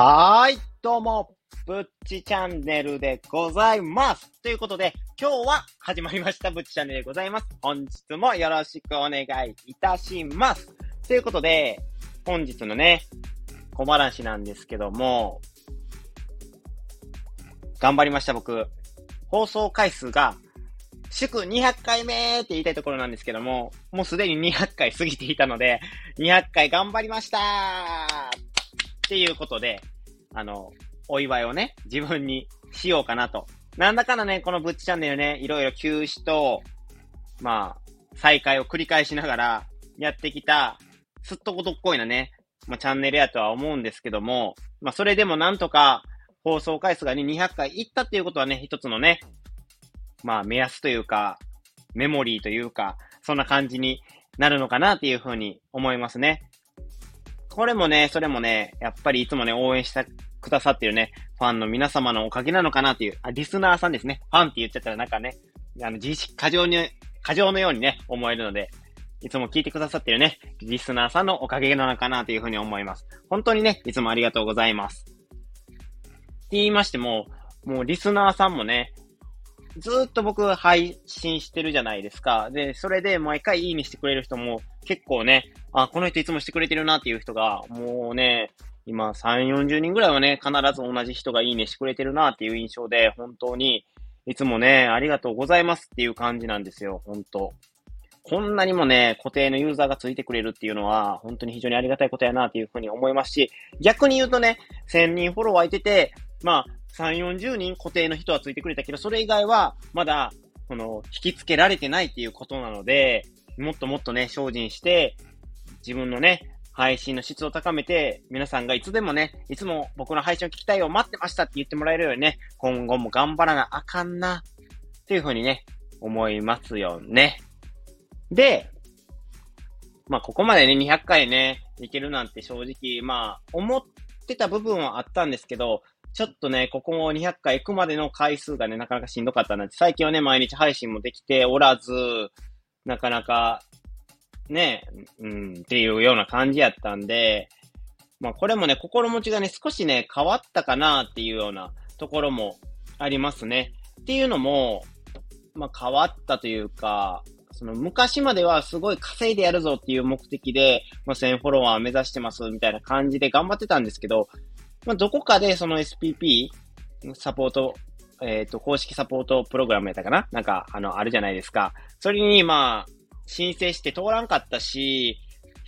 はーい、どうも、ぶっちチャンネルでございます。ということで、今日は始まりました、ぶっちチャンネルでございます。本日もよろしくお願いいたします。ということで、本日のね、小話なんですけども、頑張りました、僕。放送回数が、祝200回目って言いたいところなんですけども、もうすでに200回過ぎていたので、200回頑張りましたっていうことで、あの、お祝いをね、自分にしようかなと。なんだかんだね、このブッチチャンネルね、いろいろ休止と、まあ、再開を繰り返しながらやってきた、すっとことっこいなね、まあ、チャンネルやとは思うんですけども、まあ、それでもなんとか放送回数がね、200回いったっていうことはね、一つのね、まあ、目安というか、メモリーというか、そんな感じになるのかなっていうふうに思いますね。これもね、それもね、やっぱりいつもね、応援してくださってるね、ファンの皆様のおかげなのかなっていう、あ、リスナーさんですね。ファンって言っちゃったらなんかね、あの、自意識過剰に、過剰のようにね、思えるので、いつも聞いてくださってるね、リスナーさんのおかげなのかなというふうに思います。本当にね、いつもありがとうございます。って言いましても、もうリスナーさんもね、ずっと僕配信してるじゃないですか。で、それで毎回いいねしてくれる人も結構ね、あ、この人いつもしてくれてるなっていう人が、もうね、今3、40人ぐらいはね、必ず同じ人がいいねしてくれてるなっていう印象で、本当に、いつもね、ありがとうございますっていう感じなんですよ、本当。こんなにもね、固定のユーザーがついてくれるっていうのは、本当に非常にありがたいことやなっていうふうに思いますし、逆に言うとね、1000人フォロワーいてて、まあ、3、40人固定の人はついてくれたけど、それ以外は、まだ、この、引き付けられてないっていうことなので、もっともっとね、精進して、自分のね、配信の質を高めて、皆さんがいつでもね、いつも僕の配信を聞きたいを待ってましたって言ってもらえるようにね、今後も頑張らなあかんな、っていうふうにね、思いますよね。で、まあ、ここまでね、200回ね、いけるなんて正直、まあ、思ってた部分はあったんですけど、ちょっとね、ここも200回行くまでの回数がね、なかなかしんどかったなって、最近はね、毎日配信もできておらず、なかなか、ね、うん、っていうような感じやったんで、まあこれもね、心持ちがね、少しね、変わったかなっていうようなところもありますね。っていうのも、まあ変わったというか、その昔まではすごい稼いでやるぞっていう目的で、まあ、1000フォロワー目指してますみたいな感じで頑張ってたんですけど、まあ、どこかでその SPP、サポート、えっ、ー、と、公式サポートプログラムやったかな？なんか、あの、あるじゃないですか。それに、まあ、申請して通らんかったし、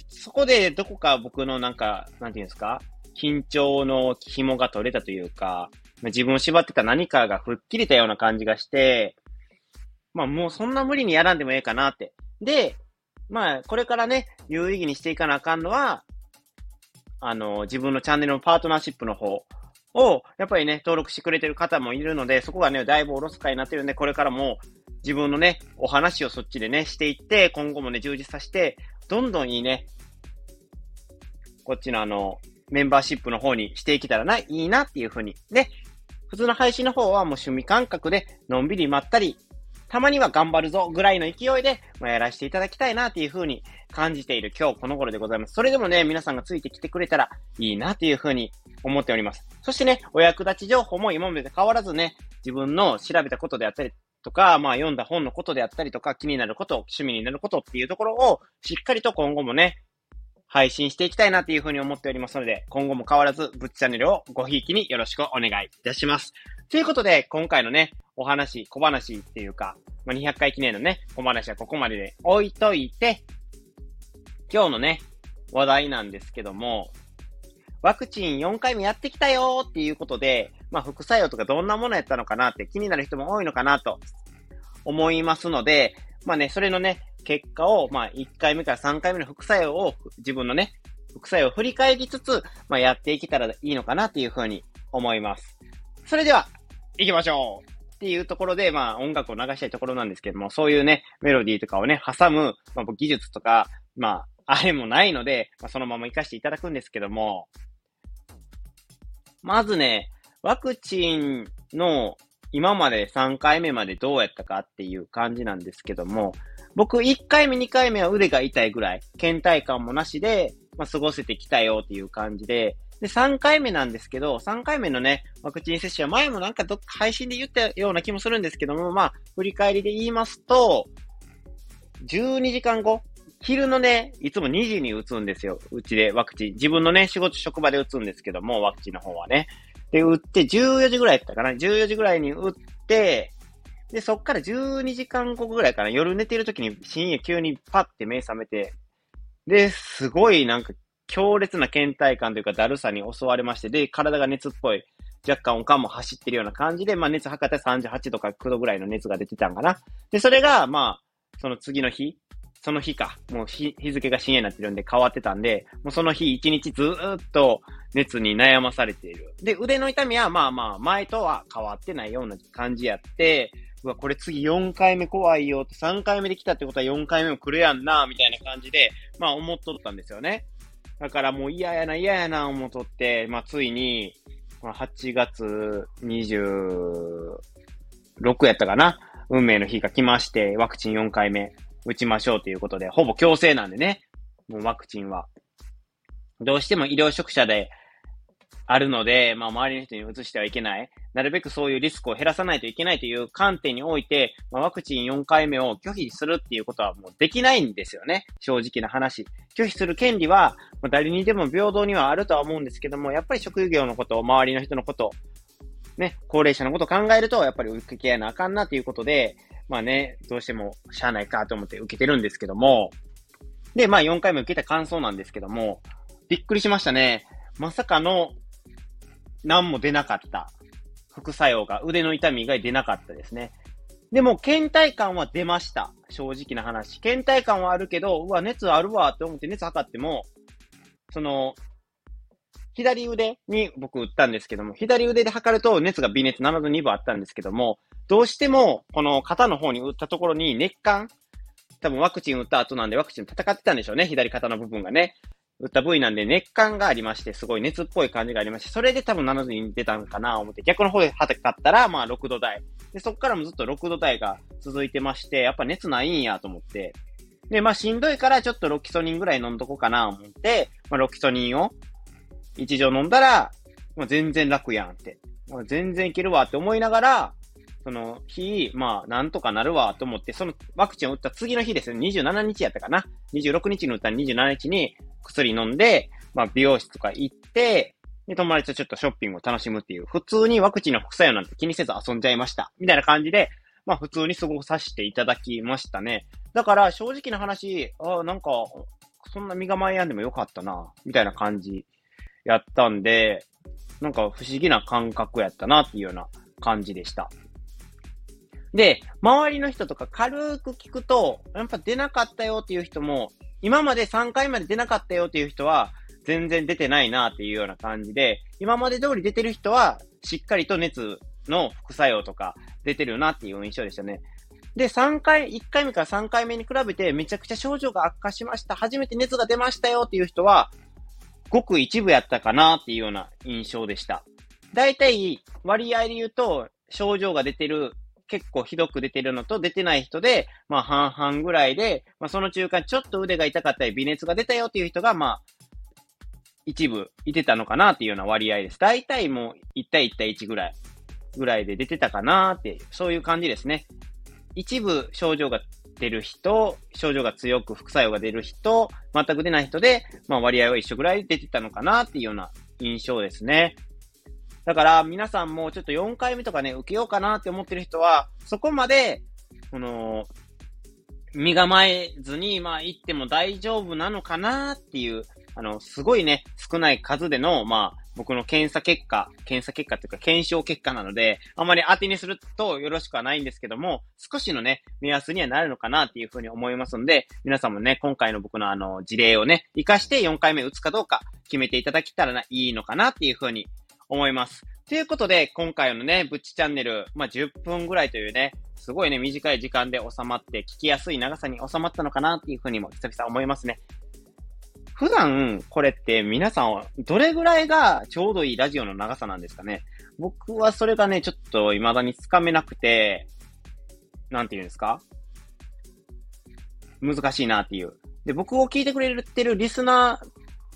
そこでどこか僕のなんか、なんていうんですか？緊張の紐が取れたというか、自分を縛ってた何かが吹っ切れたような感じがして、まあもうそんな無理にやらんでもええかなって。で、まあこれからね、有意義にしていかなあかんのは、あの、自分のチャンネルのパートナーシップの方を、やっぱりね、登録してくれてる方もいるので、そこがね、だいぶおろすかになってるんで、これからも自分のね、お話をそっちでね、していって、今後もね、充実させて、どんどんいいね、こっちのあの、メンバーシップの方にしていけたらな、いいなっていうふうに。で、普通の配信の方はもう趣味感覚で、のんびりまったり、たまには頑張るぞぐらいの勢いで、まあ、やらせていただきたいなっていう風に感じている今日この頃でございます。それでもね、皆さんがついてきてくれたらいいなっていう風に思っております。そしてね、お役立ち情報も今まで変わらずね、自分の調べたことであったりとか、まあ読んだ本のことであったりとか、気になること、趣味になることっていうところをしっかりと今後もね、配信していきたいなっていうふうに思っておりますので、今後も変わらず、ぶっチャンネルをごひいきによろしくお願いいたします。ということで、今回のね、お話、小話っていうか、まあ、200回記念のね、小話はここまでで置いといて、今日のね、話題なんですけども、ワクチン4回目やってきたよっていうことで、まあ、副作用とかどんなものやったのかなって気になる人も多いのかなと思いますので、まあね、それのね、結果を、まあ、1回目から3回目の副作用を、自分のね、副作用を振り返りつつ、まあ、やっていけたらいいのかなっていうふうに思います。それでは、行きましょうっていうところで、まあ音楽を流したいところなんですけども、そういうね、メロディーとかをね、挟む、まあ、技術とか、まあ、あれもないので、まあ、そのまま活かしていただくんですけども、まずね、ワクチンの今まで3回目までどうやったかっていう感じなんですけども、僕1回目2回目は腕が痛いぐらい、倦怠感もなしで、まあ、過ごせてきたよっていう感じで、で、3回目なんですけど、3回目のね、ワクチン接種は前もなんかどっか配信で言ったような気もするんですけども、まあ、振り返りで言いますと、12時間後、昼のね、いつも2時に打つんですよ。うちでワクチン。自分のね、仕事、職場で打つんですけども、ワクチンの方はね。で、打って14時ぐらいやったかな ?14 時ぐらいに打って、で、そっから12時間後ぐらいかな夜寝てる時に深夜急にパッて目覚めて、で、すごいなんか強烈な倦怠感というかだるさに襲われまして、で、体が熱っぽい。若干おかんも走ってるような感じで、まあ熱測って38度か9度ぐらいの熱が出てたんかな。で、それが、まあ、その次の日、その日か、もう日付が深夜になってるんで変わってたんで、もうその日一日ずっと熱に悩まされている。で、腕の痛みはまあまあ前とは変わってないような感じやって、うわ、これ次4回目怖いよって3回目で来たってことは4回目も来るやんな、みたいな感じで、まあ思っとったんですよね。だからもう嫌やな、嫌やな、思っとって、まあついに、まあ、8月26やったかな。運命の日が来まして、ワクチン4回目打ちましょうということで、ほぼ強制なんでね。もうワクチンは。どうしても医療職者であるので、まあ、周りの人に移してはいけない。なるべくそういうリスクを減らさないといけないという観点において、まあ、ワクチン4回目を拒否するっていうことはもうできないんですよね。正直な話。拒否する権利は、まあ、誰にでも平等にはあるとは思うんですけども、やっぱり職業のこと、周りの人のこと、ね、高齢者のことを考えると、やっぱり受けきやなあかんなということで、まあね、どうしてもしゃあないかと思って受けてるんですけども、で、まあ4回目受けた感想なんですけども、びっくりしましたね。まさかの何も出なかった。副作用が、腕の痛み以外出なかったですね。でも、倦怠感は出ました。正直な話。倦怠感はあるけど、うわ、熱あるわって思って熱測っても、その、左腕に僕打ったんですけども、左腕で測ると熱が微熱7度2分あったんですけども、どうしても、この肩の方に打ったところに熱感多分ワクチン打った後なんでワクチン戦ってたんでしょうね。左肩の部分がね。打った部位なんで熱感がありまして、すごい熱っぽい感じがありまして、それで多分7度に出たんかな思って、逆の方でかったら、まあ6度台。で、そっからもずっと6度台が続いてまして、やっぱ熱ないんやと思って。で、まあしんどいからちょっとロキソニンぐらい飲んどこうかな思って、まあロキソニンを1錠飲んだら、まあ全然楽やんって。まあ、全然いけるわって思いながら、その日、まあ、なんとかなるわと思って、そのワクチンを打った次の日ですね、27日やったかな。26日に打った27日に薬飲んで、まあ、美容室とか行って、で、友達とちょっとショッピングを楽しむっていう、普通にワクチンの副作用なんて気にせず遊んじゃいました。みたいな感じで、まあ、普通に過ごさせていただきましたね。だから、正直な話、ああなんか、そんな身構えやんでもよかったな、みたいな感じやったんで、なんか不思議な感覚やったなっていうような感じでした。で、周りの人とか軽く聞くと、やっぱ出なかったよっていう人も、今まで3回まで出なかったよっていう人は、全然出てないなっていうような感じで、今まで通り出てる人は、しっかりと熱の副作用とか出てるなっていう印象でしたね。で、3回、1回目から3回目に比べてめちゃくちゃ症状が悪化しました。初めて熱が出ましたよっていう人は、ごく一部やったかなっていうような印象でした。だいたい割合で言うと、症状が出てる結構ひどく出てるのと出てない人で、まあ半々ぐらいで、まあその中間ちょっと腕が痛かったり微熱が出たよっていう人が、まあ、一部いてたのかなっていうような割合です。大体もう1対1対1ぐらい、ぐらいで出てたかなって、そういう感じですね。一部症状が出る人、症状が強く副作用が出る人、全く出ない人で、まあ割合は一緒ぐらい出てたのかなっていうような印象ですね。だから皆さんもちょっと4回目とかね、受けようかなって思ってる人は、そこまで、この、身構えずに、まあ行っても大丈夫なのかなっていう、あの、すごいね、少ない数での、まあ、僕の検査結果、検査結果というか検証結果なので、あまり当てにするとよろしくはないんですけども、少しのね、目安にはなるのかなっていうふうに思いますので、皆さんもね、今回の僕のあの、事例をね、活かして4回目打つかどうか決めていただけたらな、いいのかなっていうふうに思います。ということで、今回のね、ぶっちチャンネル、まあ、10分ぐらいというね、すごいね、短い時間で収まって、聞きやすい長さに収まったのかなっていうふうにも久々思いますね。普段、これって皆さんは、どれぐらいがちょうどいいラジオの長さなんですかね？僕はそれがね、ちょっと未だにつかめなくて、なんて言うんですか？難しいなっていう。で、僕を聞いてくれてるリスナ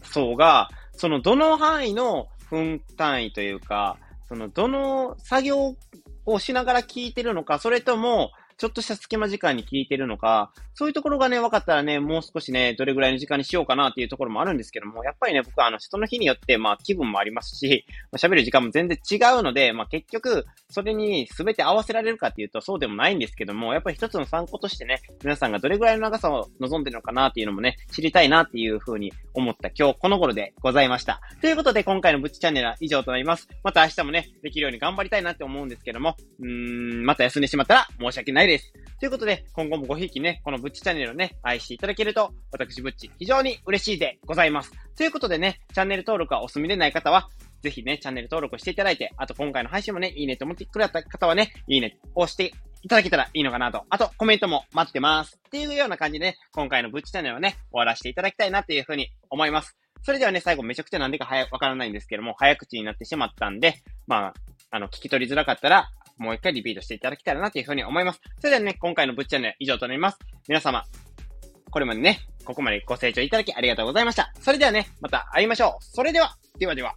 ー層が、そのどの範囲の分単位というか、そのどの作業をしながら聞いてるのか、それとも、ちょっとした隙間時間に聞いてるのか、そういうところがね、分かったらね、もう少しね、どれぐらいの時間にしようかなっていうところもあるんですけども、やっぱりね、僕はあの、人の日によって、まあ、気分もありますし、喋、まあ、る時間も全然違うので、まあ、結局、それに全て合わせられるかっていうと、そうでもないんですけども、やっぱり一つの参考としてね、皆さんがどれぐらいの長さを望んでるのかなっていうのもね、知りたいなっていうふうに思った今日この頃でございました。ということで、今回のブッチチャンネルは以上となります。また明日もね、できるように頑張りたいなって思うんですけども、うーん、また休んでしまったら申し訳ないです。ですということで、今後もごひいきね、このブッチチャンネルをね、愛していただけると、私ブッチ、非常に嬉しいでございます。ということでね、チャンネル登録はお済みでない方は、ぜひね、チャンネル登録していただいて、あと今回の配信もね、いいねと思ってくれた方はね、いいねを押していただけたらいいのかなと。あと、コメントも待ってます。っていうような感じでね、今回のブッチチャンネルをね、終わらせていただきたいなっていうふうに思います。それではね、最後めちゃくちゃなんでか早わからないんですけども、早口になってしまったんで、まあ、あの、聞き取りづらかったら、もう一回リピートしていただけたらなというふうに思います。それではね、今回のぶっちゃね以上となります。皆様、これまでね、ここまでご清聴いただきありがとうございました。それではね、また会いましょう。それでは、ではでは。